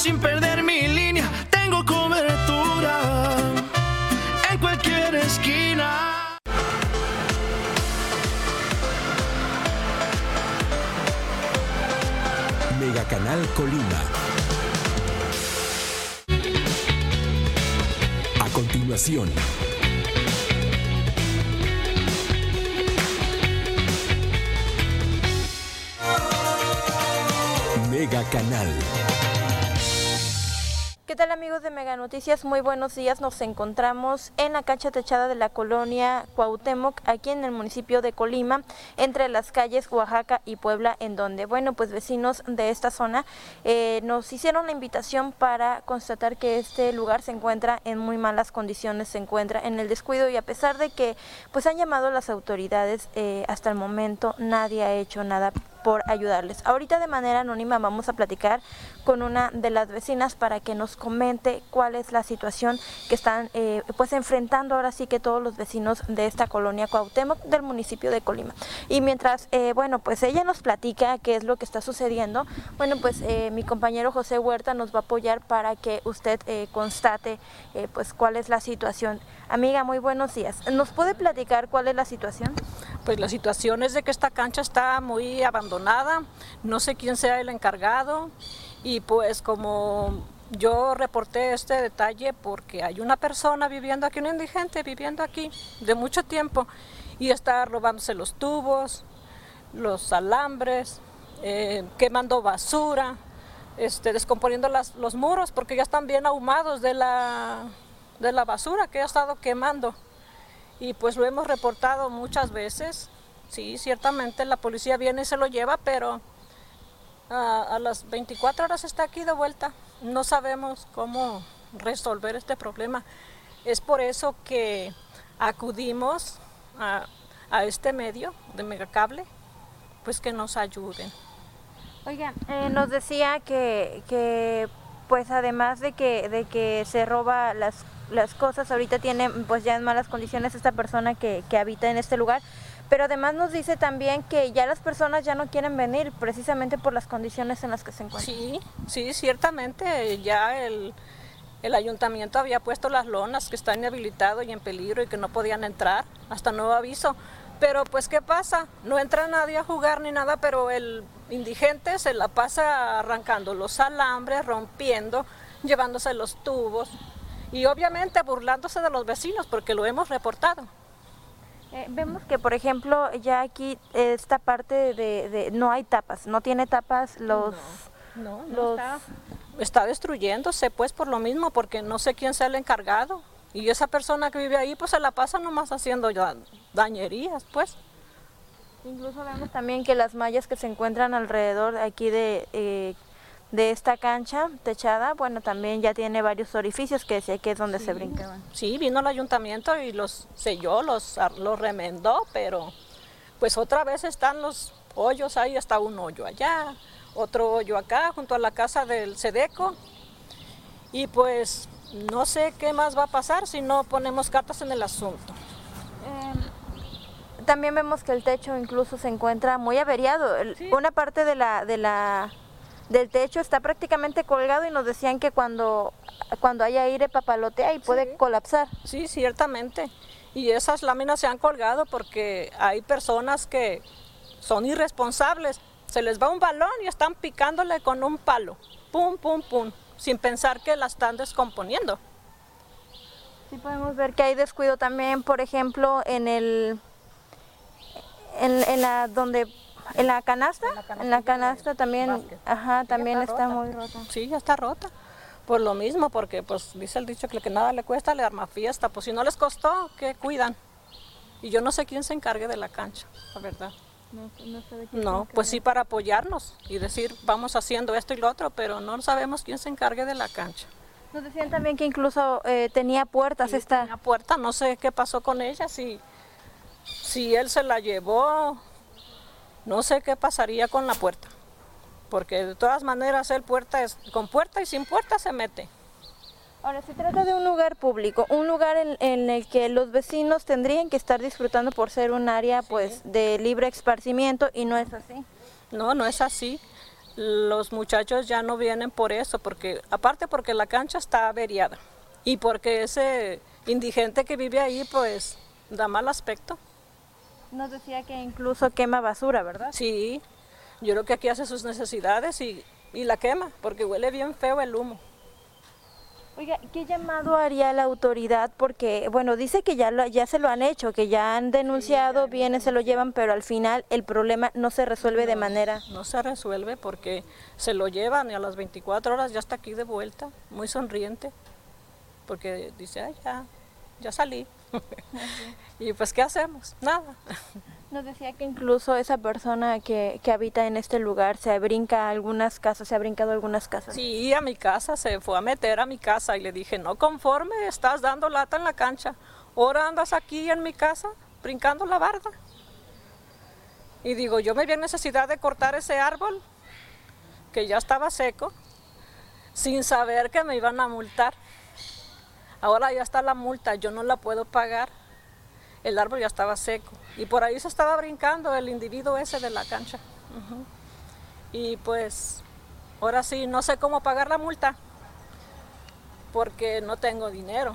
sin perder mi línea, tengo cobertura en cualquier esquina. Mega Canal Colima. A continuación. Mega Canal. ¿Qué tal amigos de Mega Noticias? Muy buenos días. Nos encontramos en la cancha techada de la colonia Cuauhtémoc, aquí en el municipio de Colima, entre las calles Oaxaca y Puebla, en donde, bueno, pues vecinos de esta zona eh, nos hicieron la invitación para constatar que este lugar se encuentra en muy malas condiciones, se encuentra en el descuido y a pesar de que pues han llamado a las autoridades, eh, hasta el momento nadie ha hecho nada por ayudarles. Ahorita de manera anónima vamos a platicar con una de las vecinas para que nos comente cuál es la situación que están eh, pues enfrentando ahora sí que todos los vecinos de esta colonia Cuauhtémoc del municipio de Colima. Y mientras, eh, bueno, pues ella nos platica qué es lo que está sucediendo, bueno, pues eh, mi compañero José Huerta nos va a apoyar para que usted eh, constate eh, pues cuál es la situación. Amiga, muy buenos días. ¿Nos puede platicar cuál es la situación? Pues la situación es de que esta cancha está muy abandonada, no sé quién sea el encargado y pues como yo reporté este detalle porque hay una persona viviendo aquí, un indigente viviendo aquí de mucho tiempo y está robándose los tubos, los alambres, eh, quemando basura, este, descomponiendo las- los muros porque ya están bien ahumados de la, de la basura que ha estado quemando. Y pues lo hemos reportado muchas veces. Sí, ciertamente la policía viene y se lo lleva, pero a, a las 24 horas está aquí de vuelta. No sabemos cómo resolver este problema. Es por eso que acudimos a, a este medio de Megacable, pues que nos ayuden. Oiga, eh, nos decía que, que pues además de que, de que se roba las, las cosas, ahorita tiene pues ya en malas condiciones esta persona que, que habita en este lugar, pero además nos dice también que ya las personas ya no quieren venir precisamente por las condiciones en las que se encuentran. Sí, sí, ciertamente ya el, el ayuntamiento había puesto las lonas que están inhabilitados y en peligro y que no podían entrar hasta nuevo aviso. Pero pues ¿qué pasa? No entra nadie a jugar ni nada, pero el indigente se la pasa arrancando los alambres, rompiendo, llevándose los tubos y obviamente burlándose de los vecinos porque lo hemos reportado. Eh, vemos que, por ejemplo, ya aquí esta parte de, de- no hay tapas, no tiene tapas los... No, los- está, está destruyéndose pues por lo mismo, porque no sé quién sea el encargado. Y esa persona que vive ahí pues se la pasa nomás haciendo ya dañerías pues. Incluso vemos también que las mallas que se encuentran alrededor aquí de, eh, de esta cancha techada, bueno, también ya tiene varios orificios que decía que es donde se brincaban. Sí, vino el ayuntamiento y los selló, los, los remendó, pero pues otra vez están los hoyos ahí, está un hoyo allá, otro hoyo acá junto a la casa del Sedeco. Y pues no sé qué más va a pasar si no ponemos cartas en el asunto. También vemos que el techo incluso se encuentra muy averiado. Una parte de la, de la, del techo está prácticamente colgado y nos decían que cuando, cuando hay aire papalotea y puede colapsar. Sí, ciertamente. Y esas láminas se han colgado porque hay personas que son irresponsables. Se les va un balón y están picándole con un palo. Pum, pum, pum. Sin pensar que la están descomponiendo. Sí podemos ver que hay descuido también, por ejemplo, en el en, en la donde ¿En la canasta? En la canasta En la de canasta también, ajá, también está, rota. muy rota. Sí, ya está rota. Por lo mismo, porque pues dice el dicho que lo que nada le cuesta le arma fiesta. Pues si no les costó, ¿qué cuidan? Y yo no sé quién se encargue de la cancha, la verdad. No, pues sí para apoyarnos y decir vamos haciendo esto y lo otro, pero no sabemos quién se encargue de la cancha. Nos decían también que incluso eh, tenía puertas esta... La puerta, no sé qué pasó con ella, si, si él se la llevó, no sé qué pasaría con la puerta. Porque de todas maneras él puerta es, con puerta y sin puerta se mete. Ahora, se trata de un lugar público, un lugar en, en el que los vecinos tendrían que estar disfrutando por ser un área pues de libre esparcimiento y no es así. No, no es así. Los muchachos ya no vienen por eso, porque aparte porque la cancha está averiada y porque ese indigente que vive ahí pues da mal aspecto. Nos decía que incluso quema basura, ¿verdad? Sí, yo creo que aquí hace sus necesidades y, y la quema, porque huele bien feo el humo. Oiga, ¿qué llamado haría la autoridad? Porque, bueno, dice que ya, lo- ya se lo han hecho, que ya han denunciado, vienen, se lo llevan, pero al final el problema no se resuelve de manera... No se resuelve porque se lo llevan y a las 24 horas ya está aquí de vuelta, muy sonriente, porque dice, ay, ya, ya salí. y pues, ¿qué hacemos? Nada. Nos decía que incluso esa persona que, que habita en este lugar se brinca a algunas casas, se ha brincado a algunas casas. Sí, a mi casa, se fue a meter a mi casa y le dije, no conforme, estás dando lata en la cancha, ahora andas aquí en mi casa brincando la barda. Y digo, yo me vi en necesidad de cortar ese árbol, que ya estaba seco, sin saber que me iban a multar. Ahora ya está la multa, yo no la puedo pagar. El árbol ya estaba seco. Y por ahí se estaba brincando el individuo ese de la cancha. Y pues ahora sí, no sé cómo pagar la multa, porque no tengo dinero.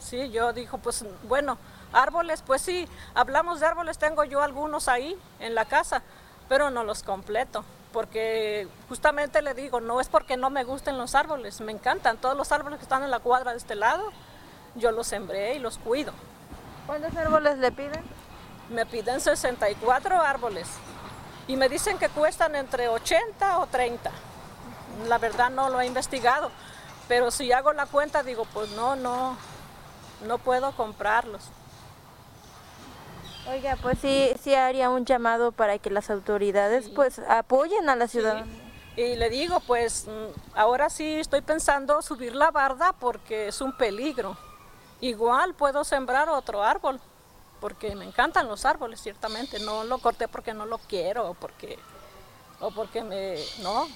Sí, yo dijo, pues bueno, árboles, pues sí, hablamos de árboles, tengo yo algunos ahí en la casa, pero no los completo, porque justamente le digo, no es porque no me gusten los árboles, me encantan, todos los árboles que están en la cuadra de este lado, yo los sembré y los cuido. ¿Cuántos árboles le piden? Me piden 64 árboles y me dicen que cuestan entre 80 o 30. La verdad no lo he investigado, pero si hago la cuenta digo, pues no, no, no puedo comprarlos. Oiga, pues sí, sí haría un llamado para que las autoridades pues apoyen a la ciudadanía. Y le digo, pues mm, ahora sí estoy pensando subir la barda porque es un peligro. Igual puedo sembrar otro árbol, porque me encantan los árboles, ciertamente. No lo corté porque no lo quiero o porque, o porque me... No.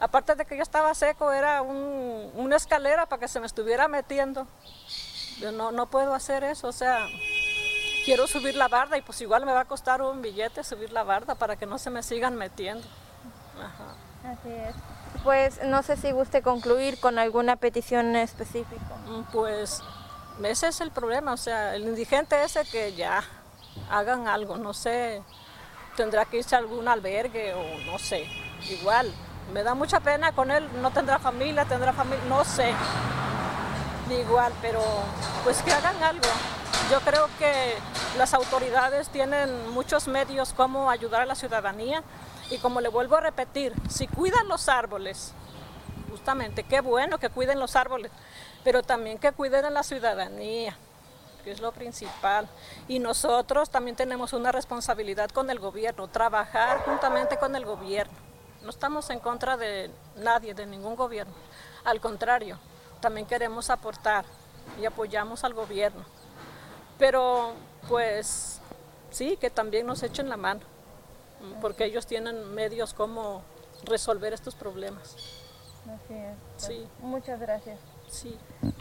Aparte de que ya estaba seco, era un- una escalera para que se me estuviera metiendo. Yo no, no puedo hacer eso, o sea, quiero subir la barda y pues igual me va a costar un billete subir la barda para que no se me sigan metiendo. Ajá. Así es. Pues no sé si guste concluir con alguna petición específica. Mm, Pues ese es el problema, o sea, el indigente ese que ya hagan algo, no sé, tendrá que irse a algún albergue o no sé, igual, me da mucha pena con él, no tendrá familia, tendrá familia, no sé, igual, pero pues que hagan algo. Yo creo que las autoridades tienen muchos medios como ayudar a la ciudadanía y como le vuelvo a repetir, si cuidan los árboles, justamente, qué bueno que cuiden los árboles, pero también que cuiden a la ciudadanía, que es lo principal. Y nosotros también tenemos una responsabilidad con el gobierno, trabajar juntamente con el gobierno. No estamos en contra de nadie, de ningún gobierno. Al contrario, también queremos aportar y apoyamos al gobierno. Pero pues sí, que también nos echen la mano, porque ellos tienen medios como resolver estos problemas. Así es. Sí, Muchas gracias. sí.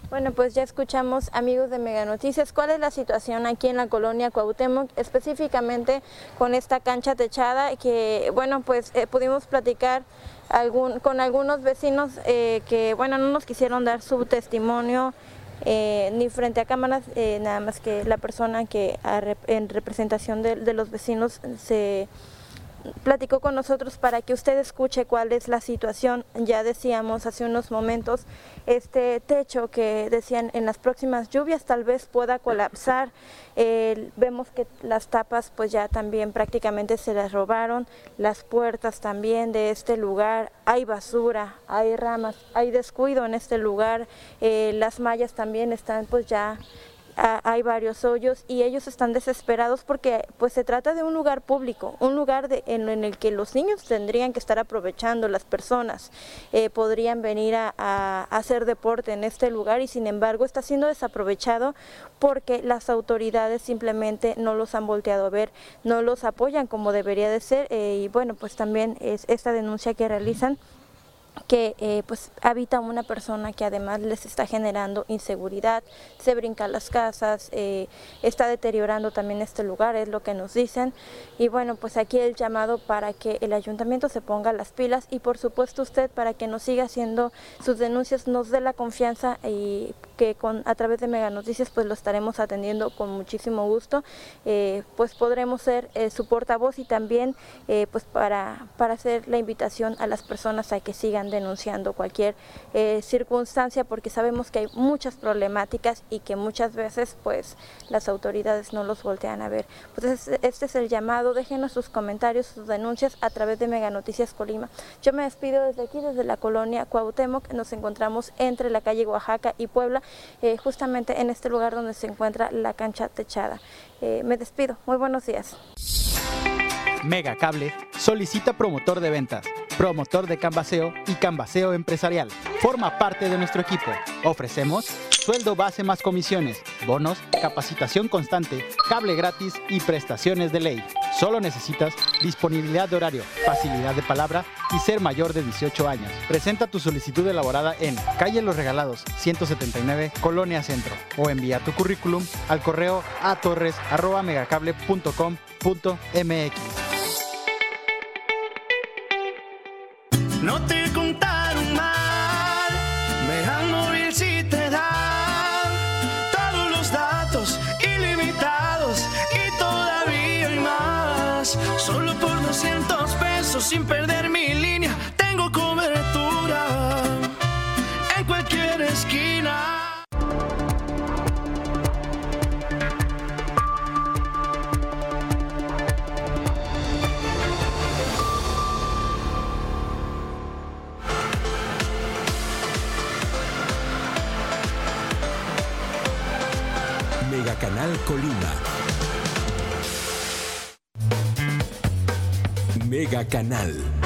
Bueno, pues ya escuchamos, amigos de Mega Noticias, cuál es la situación aquí en la colonia Cuauhtémoc, específicamente con esta cancha techada, que, bueno, pues eh, pudimos platicar algún, con algunos vecinos eh, que, bueno, no nos quisieron dar su testimonio eh, ni frente a cámaras, eh, nada más que la persona que a en representación de, de los vecinos se platicó con nosotros para que usted escuche cuál es la situación. Ya decíamos hace unos momentos, este techo que decían en las próximas lluvias tal vez pueda colapsar. vemos que las tapas pues ya también prácticamente se las robaron, las puertas también de este lugar, hay basura, hay ramas, hay descuido en este lugar, eh, las mallas también están pues ya hay varios hoyos y ellos están desesperados porque pues se trata de un lugar público, un lugar de, en, el que los niños tendrían que estar aprovechando, las personas eh, podrían venir a, hacer deporte en este lugar y sin embargo está siendo desaprovechado porque las autoridades simplemente no los han volteado a ver, no los apoyan como debería de ser eh, y bueno pues también es esta denuncia que realizan que eh, pues habita una persona que además les está generando inseguridad, se brinca las casas, eh, está deteriorando también este lugar, es lo que nos dicen. Y bueno, pues aquí el llamado para que el ayuntamiento se ponga las pilas y por supuesto usted para que nos siga haciendo sus denuncias, nos dé la confianza y que con, a través de Mega Noticias pues lo estaremos atendiendo con muchísimo gusto, eh, pues podremos ser su portavoz y también pues para, para hacer la invitación a las personas a que sigan denunciando cualquier eh, circunstancia porque sabemos que hay muchas problemáticas y que muchas veces pues las autoridades no los voltean a ver. Pues este es el llamado, déjenos sus comentarios, sus denuncias a través de Mega Noticias Colima. Yo me despido desde aquí, desde la colonia Cuauhtémoc, nos encontramos entre la calle Oaxaca y Puebla, eh, justamente en este lugar donde se encuentra la cancha techada. Eh, me despido, muy buenos días. Mega Cable solicita promotor de ventas promotor de Canvaseo y Canvaseo Empresarial. Forma parte de nuestro equipo. Ofrecemos sueldo base más comisiones, bonos, capacitación constante, cable gratis y prestaciones de ley. Solo necesitas disponibilidad de horario, facilidad de palabra y ser mayor de 18 años. Presenta tu solicitud elaborada en Calle Los Regalados, 179, Colonia Centro o envía tu currículum al correo a torres@megacable.com.mx. No 200 pesos sin perder mi línea, tengo cobertura en cualquier esquina. Canal Colima. Canal.